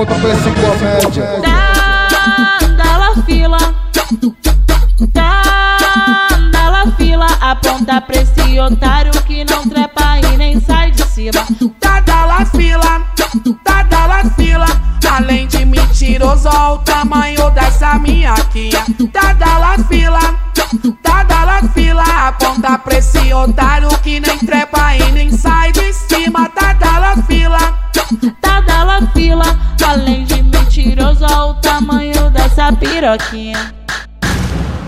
Aponta pra esse comédia. Dá, dá fila. Dá, dá fila. Aponta pra esse otário que não trepa e nem sai de cima. Tá dá fila, tá dá fila. Além de mentiroso, olha o tamanho dessa minha quia. Tá dá fila, tá dá fila. Aponta pra esse otário que nem trepa e nem sai de cima. Tamanho dessa piroquinha.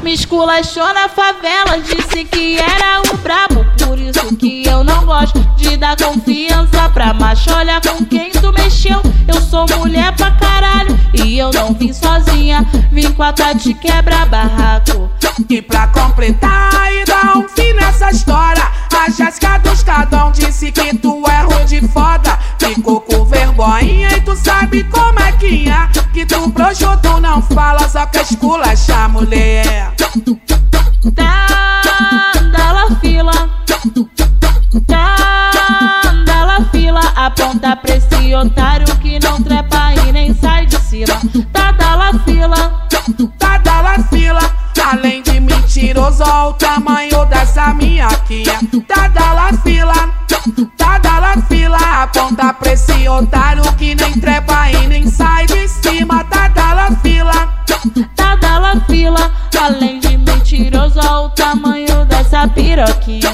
Me esculachou na favela, disse que era o brabo. Por isso que eu não gosto de dar confiança pra macho. Olha com quem tu mexeu. Eu sou mulher pra caralho e eu não vim sozinha. Vim com a Tati quebra barraco. E pra completar e dar um fim nessa história, a Jéssica dos Cadão disse que tu é ruim de foda. Ficou com vergonha e tu sabe como é que é. Que tu broxo, tu não fala, só que esculacha mulher. Dá, dá fila. Dá, dá fila. Aponta pra esse otário que não trepa e nem sai de cima. Tá dá fila. Tá dá fila, além de mentiroso, olha o tamanho dessa minha quia. Tá dá fila, tá dá fila, aponta pra esse otário Além de mentiroso, olha o tamanho dessa piroquinha.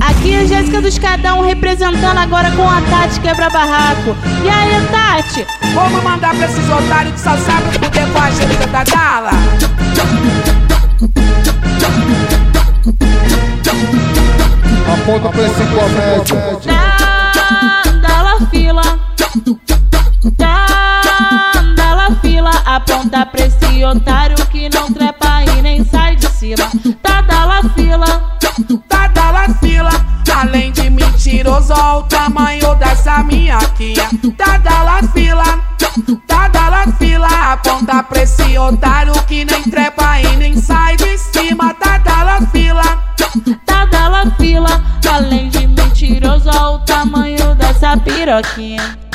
Aqui é a Jéssica dos Cadão representando agora com a Tati quebra barraco. E aí, Tati? Vamos mandar pra esses otários que só sabem fuder com a gente da Dala. Aponta pra esse comédia. Dá, dá fila. Dá, dá fila. Aponta pra o tamanho dessa minha quia. Tá dá fila, tá dá fila, aponta pra esse otário que nem trepa e nem sai de cima. Tá dá fila. Tá dá fila. Além de mentiroso, o tamanho dessa piroquinha.